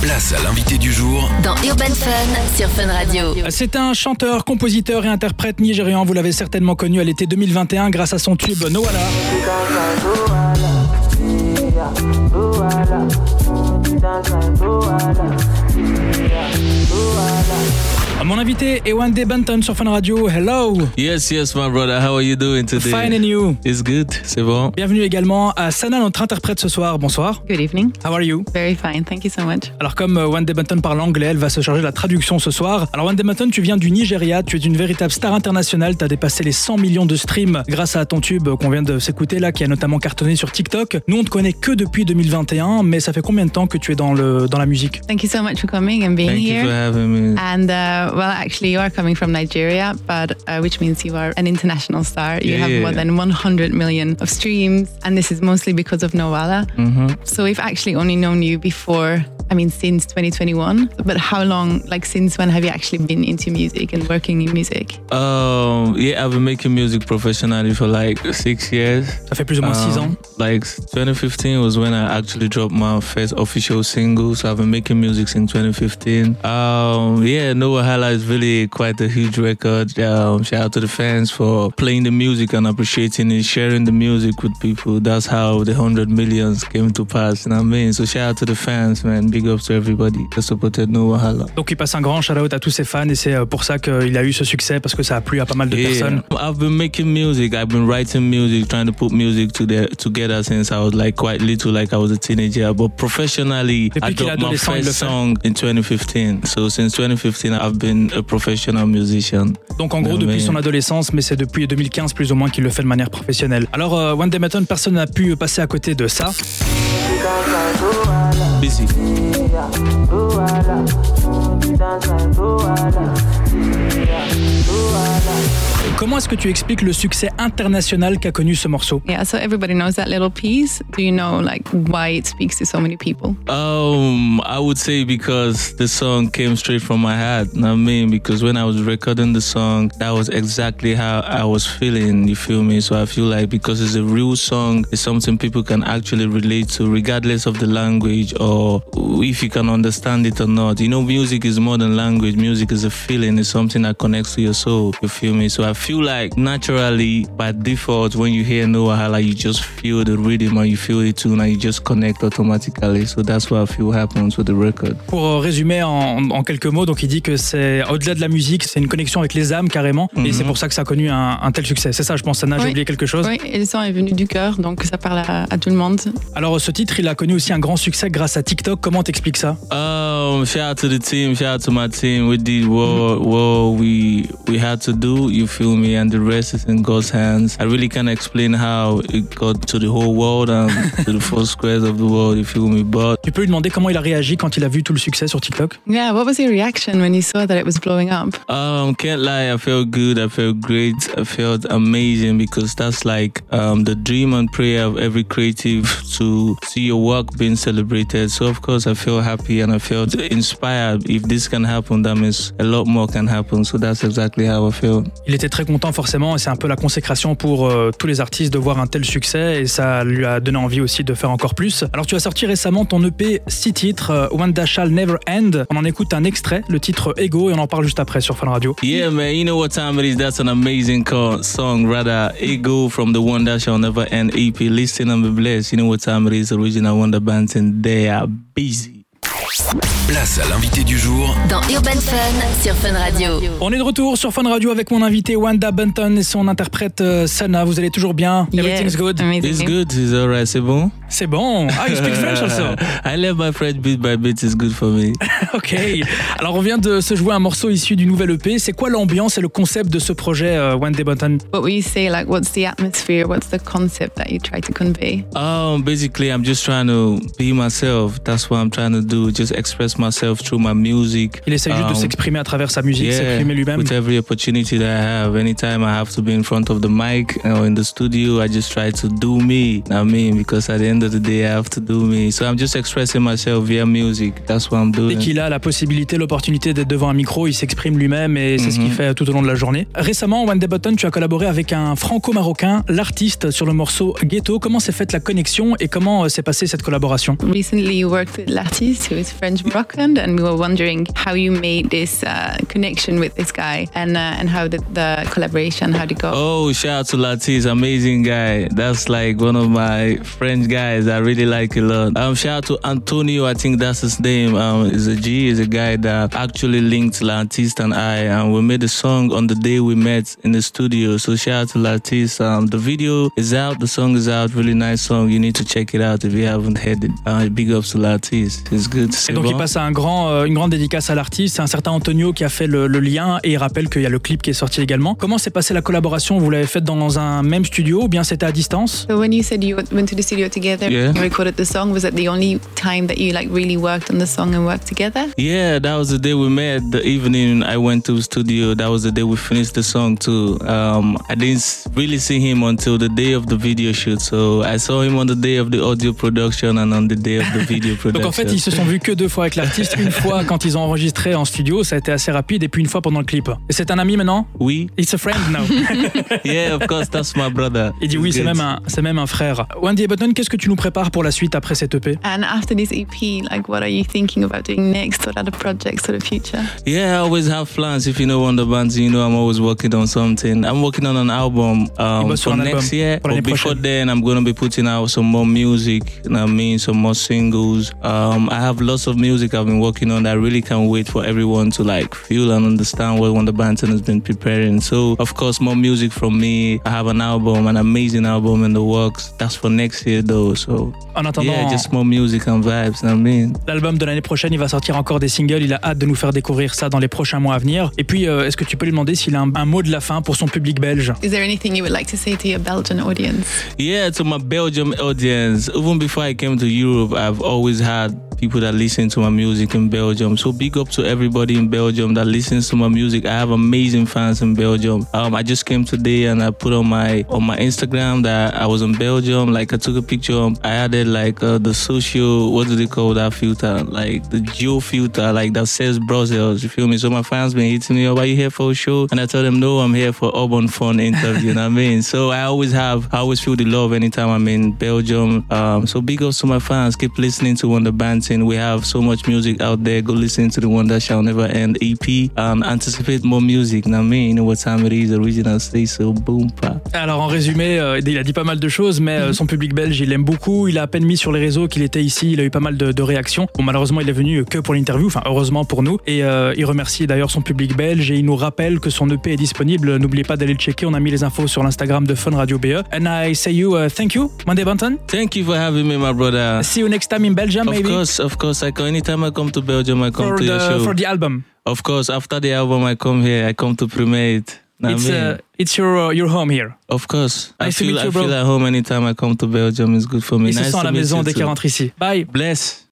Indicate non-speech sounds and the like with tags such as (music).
Place à l'invité du jour dans Urban Fun sur Fun Radio. C'est un chanteur, compositeur et interprète nigérian. Vous l'avez certainement connu à l'été 2021 grâce à son tube Noala. Mon invité est Wande Banton sur Fun Radio. Hello. Yes, yes, my brother. How are you doing today? Fine and you? It's good. C'est bon? Bienvenue également à Sana, notre interprète ce soir. Bonsoir. Good evening. How are you? Very fine. Thank you so much. Alors, comme euh, Wande Banton parle anglais, elle va se charger de la traduction ce soir. Alors, Wande Banton, tu viens du Nigeria. Tu es une véritable star internationale. Tu as dépassé les 100 millions de streams grâce à ton tube qu'on vient de s'écouter là, qui a notamment cartonné sur TikTok. Nous, on te connaît que depuis 2021, mais ça fait combien de temps que tu es dans, le, dans la musique? Thank you so much for coming and being Thank here. you for having me. And uh, well, actually, you are coming from Nigeria, but uh, which means you are an international star. You have Yeah. more than 100 million of streams, and this is mostly because of Noala. Mm-hmm. So we've actually only known you before. I mean, since 2021. But how long, like, since when have you actually been into music and working in music? Um, yeah, I've been making music professionally for like six years. Ça fait plus ou moins 6 ans. Um, Like 2015 was when I actually dropped my first official single. So I've been making music since 2015. Um, yeah, No Wahala is really quite a huge record. Um, shout out to the fans for playing the music and appreciating it, sharing the music with people. That's how the 100 millions came to pass. You know what I mean? So shout out to the fans, man. Big ups to everybody that supported No Wahala. Donc, il passe un grand shout-out à tous ses fans et c'est euh, pour ça qu'il a eu ce succès parce que ça a plu à pas mal de personnes. I've been making music. I've been writing music, trying to put music to the, together since I was like quite little, like I was a teenager. But professionally, Depuis I dropped my adolescent, il le first song in 2015. So since 2015, I've been a professional musician. Donc en gros depuis son adolescence, mais c'est depuis 2015 plus ou moins qu'il le fait de manière professionnelle. Alors euh, One Day Maton, personne n'a pu passer à côté de ça. Busy. Comment est-ce que tu expliques le succès international qu'a connu ce morceau Yeah, so everybody knows that little piece. Do you know, like, why it speaks to so many people? Um, I would say because the song came straight from my heart. You know what I mean? Because when I was recording the song, that was exactly how I was feeling. You feel me? So I feel like because it's a real song, it's something people can actually relate to, regardless of the language or if you can understand it or not. You know, music is more than language. Music is a feeling. It's something that connects to your soul. You feel me? So I feel like naturally, by default, when you hear No Wahala, you just feel the rhythm and you feel the tune and you just connect automatically. So that's what I feel happens with the record. Pour résumer en, en quelques mots, donc il dit que c'est au-delà de la musique, c'est une connexion avec les âmes carrément, et Mhm. c'est pour ça que ça a connu un, un tel succès. C'est ça, je pense. Sana, j'ai Oui. oublié quelque chose. Oui, et le son est venu du cœur, donc ça parle à, à tout le monde. Alors ce titre, il a connu aussi un grand succès grâce à TikTok. Comment t'expliques ça? Um, shout out to the team, shout out to my team. We did what, what we we had to do, you feel me, and the rest is in God's hands. I really can't explain how it got to the whole world and (laughs) to the four squares of the world, you feel me. But Tu peux lui demander comment il a réagi quand il a vu tout le succès sur TikTok Yeah, what was your reaction when you saw that it was blowing up? Um, can't lie, I felt good, I felt great, I felt amazing because that's like um, the dream and prayer of every creative to see your work being celebrated. So of course I felt happy and I felt inspired. If this can happen, that means a lot more can happen. So that's exactly how I felt. Il était très content forcément et c'est un peu la consécration pour euh, tous les artistes de voir un tel succès et ça lui a donné envie aussi de faire encore plus. Alors tu as sorti récemment ton EP 6 titres, euh, That Shall Never End. On en écoute un extrait, le titre Ego et on en parle juste après sur Fun Radio. Yeah, man, you know what time it is. That's an amazing song. Rather, Ego from the That Shall Never End EP. Listen and be blessed. You know what time it is. Original Wonder Bands and they are busy. Place à l'invité du jour Dans Urban Fun sur Fun Radio. On est de retour sur Fun Radio avec mon invité Wanda Bunton et son interprète euh, Sana. Vous allez toujours bien? Everything's good? Amazing. It's good. It's alright. C'est bon? C'est bon Ah, you speak French also (laughs) I love my French bit by bit. It's good for me. (laughs) Ok. Alors on vient de se jouer un morceau issu du nouvel EP. C'est quoi l'ambiance et le concept de ce projet euh, Day Bunton What would you say, like, what's the atmosphere? What's the concept that you try to convey? Um, basically, I'm just trying to be myself. That's what I'm trying to do. Just express myself through my music. Il essaye juste de Um, s'exprimer à travers sa musique, yeah, s'exprimer lui-même. with every opportunity that I have, anytime I have to be in front of the mic or in the studio, I just try to do me. I mean, because at the end of the day, I have to do me. So I'm just expressing myself via music. That's what I'm Dès doing. qu'il a la possibilité, l'opportunité d'être devant un micro, il s'exprime lui-même et c'est ce qu'il Mhm. fait tout au long de la journée. Récemment, One Day Button, tu as collaboré avec un franco-marocain, l'artiste, sur le morceau Ghetto. Comment s'est faite la connexion et comment euh, s'est passée cette collaboration? Recently, you worked with Lattis, who is French Moroccan, and we were wondering how you made this uh, connection with this guy and uh, and how did the collaboration, how did it go? Oh, shout out to Latis, amazing guy. That's like one of my French guys I really like a lot. Um, shout out to Antonio, I think that's his name. Um, is a G, is a guy that actually linked Latis and I, and we made a song on the day we met in the studio. So shout out to Latis. Um, the video is out, the song is out, really nice song. You need to check it out if you haven't heard it. Uh, big ups to Latis. It's good. Et C'est donc il passe à un grand, euh, une grande dédicace à l'artiste. C'est un certain Antonio qui a fait le, le lien et il rappelle qu'il y a le clip qui est sorti également. Comment s'est passée la collaboration? Vous l'avez faite dans un même studio ou bien c'était à distance? So when you said you went to the studio together, Yeah. you recorded the song. Was that the only time that you like really worked on the song and worked together? Yeah, that was the day we met. The evening I went to the studio. That was the day we finished the song too. Um, I didn't really see him until the day of the video shoot. So I saw him on the day of the audio production and on the day of the (laughs) video production. Donc en fait, ils se sont vus que deux fois avec l'artiste. (laughs) Une fois quand ils ont enregistré en studio, ça a été assez rapide, et puis une fois pendant le clip. Et c'est un ami maintenant? We? It's a friend now. (laughs) Yeah, of course, that's my brother. Il dit oui, c'est même un, c'est même un frère. Wendy Button, qu'est-ce que tu nous prépares pour la suite après cette EP And after this EP, like what are you thinking about doing next? What are the projects for the future? Yeah, I always have plans. If you know Wonder Bands, you know I'm always working on something. I'm working on an album um, for un next album year. But before prochaine. then, I'm going to be putting out some more music. You know what I mean? Some more singles. Um, I have lots of music I've been working on that I really can't wait for everyone to like feel and understand what Wonder Banton has been preparing. So, of course, more music from me. I have an album, an amazing album in the works. That's for next year though. So, En attendant, yeah, just more music and vibes. You know what I mean? l'album de l'année prochaine, il va sortir encore des singles. Il a hâte de nous faire découvrir ça dans les prochains mois à venir. Et puis, euh, est-ce que tu peux lui demander s'il a un, un mot de la fin pour son public belge? Is there anything you would like to say to your Belgian audience? Yeah, to my Belgium audience, even before I came to Europe, I've always had people that listen to my music in Belgium. So big up to everybody in Belgium that listens to my music. I have amazing fans in Belgium. Um, I just came today and I put on my on my Instagram that I was in Belgium. Like I took a picture. I added like uh, the social, what do they call that filter? Like the geo filter, like that says Brussels. You feel me? So my fans been hitting me up. Are you here for a show? And I tell them no, I'm here for urban fun interview. you know what I mean? So I always have, I always feel the love anytime I'm in Belgium. Um, so big ups to my fans. Keep listening to Wonder Banting. We have so much music out there. Go listen to the one that shall never end EP. Anticipate more music. You know what I mean? You know what time it is? Original Stay So Boom Pa. Alors en résumé, euh, il a dit pas mal de choses, mais euh, son public belge, il l'aime beaucoup. Il a à peine mis sur les réseaux qu'il était ici. Il a eu pas mal de, de réactions. Bon, malheureusement, il est venu que pour l'interview. Enfin, heureusement pour nous. Et euh, il remercie d'ailleurs son public belge et il nous rappelle que son EP est disponible. N'oubliez pas d'aller le checker. On a mis les infos sur l'Instagram de Fun Radio BE. And I say you uh, thank you, Monday Banton. Thank you for having me, my brother. See you next time in Belgium, Of maybe. course, of course. I come anytime I come to Belgium, I come for to your the, show. for the album. Of course, after the album, I come here. I come to premiere it. Know what I It's, mean? uh, it's your, uh, your home here. of course, I nice to feel you, I feel at home anytime I come to Belgium. It's good for me. Nice à to la meet maison you dès qu'il too. rentre ici. Bye. Bless.